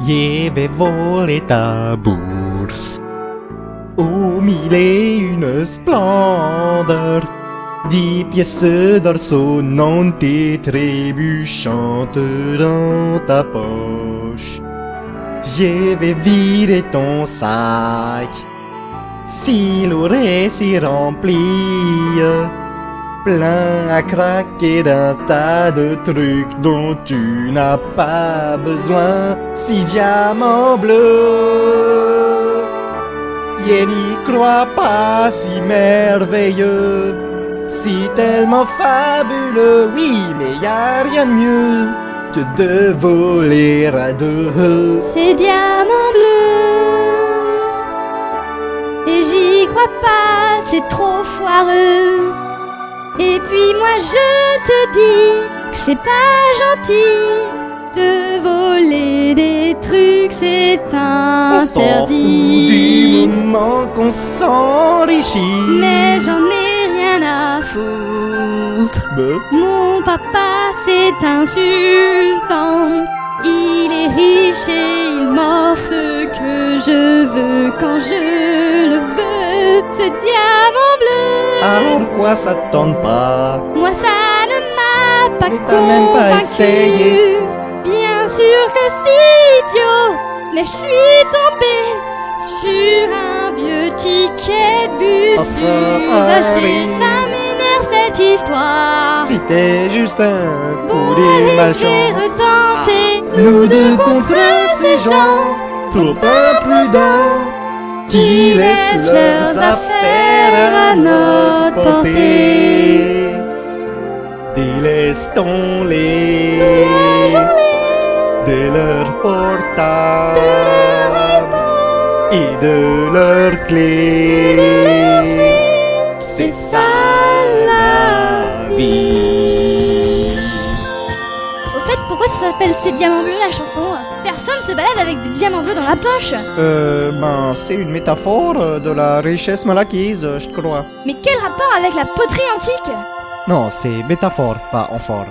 Je vais voler ta bourse. Au mille et une splendeur. Dix pièces d'or sonnantes et trébuchantes dans ta poche. Je vais vider ton sac. Si l'oreille s'y remplit, plein à craquer d'un tas de trucs dont tu n'as pas besoin. Si diamants bleus, je n'y crois pas si merveilleux, si tellement fabuleux, oui, mais y a rien de mieux que de voler à deux. C'est diamant bleu. Et j'y crois pas, c'est trop foireux. Et puis moi je te dis que c'est pas gentil de voler des trucs, c'est On s'en fout interdit. du moment qu'on s'enrichit. Mais j'en ai rien à foutre. Mon papa c'est insultant. Il est riche et il m'offre ce que je veux quand je le veux. C'est diamant. Alors quoi ça te tente pas Moi ça ne m'a pas Mais t'as même pas convaincu. essayé. Bien sûr que c'est idiot, mais je suis tombée sur un vieux ticket de bus Oh, ça m'énerve cette histoire. Si t'es juste un Bon poulet allez, je vais retenter. Nous deux contre ces gens trop imprudents qui laissent leurs affaires portée. Délaissons-les de leur portable. Et de leurs clés. C'est ça pourquoi ça s'appelle C'est diamants bleus la chanson? Personne se balade avec des diamants bleus dans la poche. Euh, ben, c'est une métaphore euh, de la richesse mal acquise, euh, je crois. Mais quel rapport avec la poterie antique? Non, c'est métaphore, pas amphore.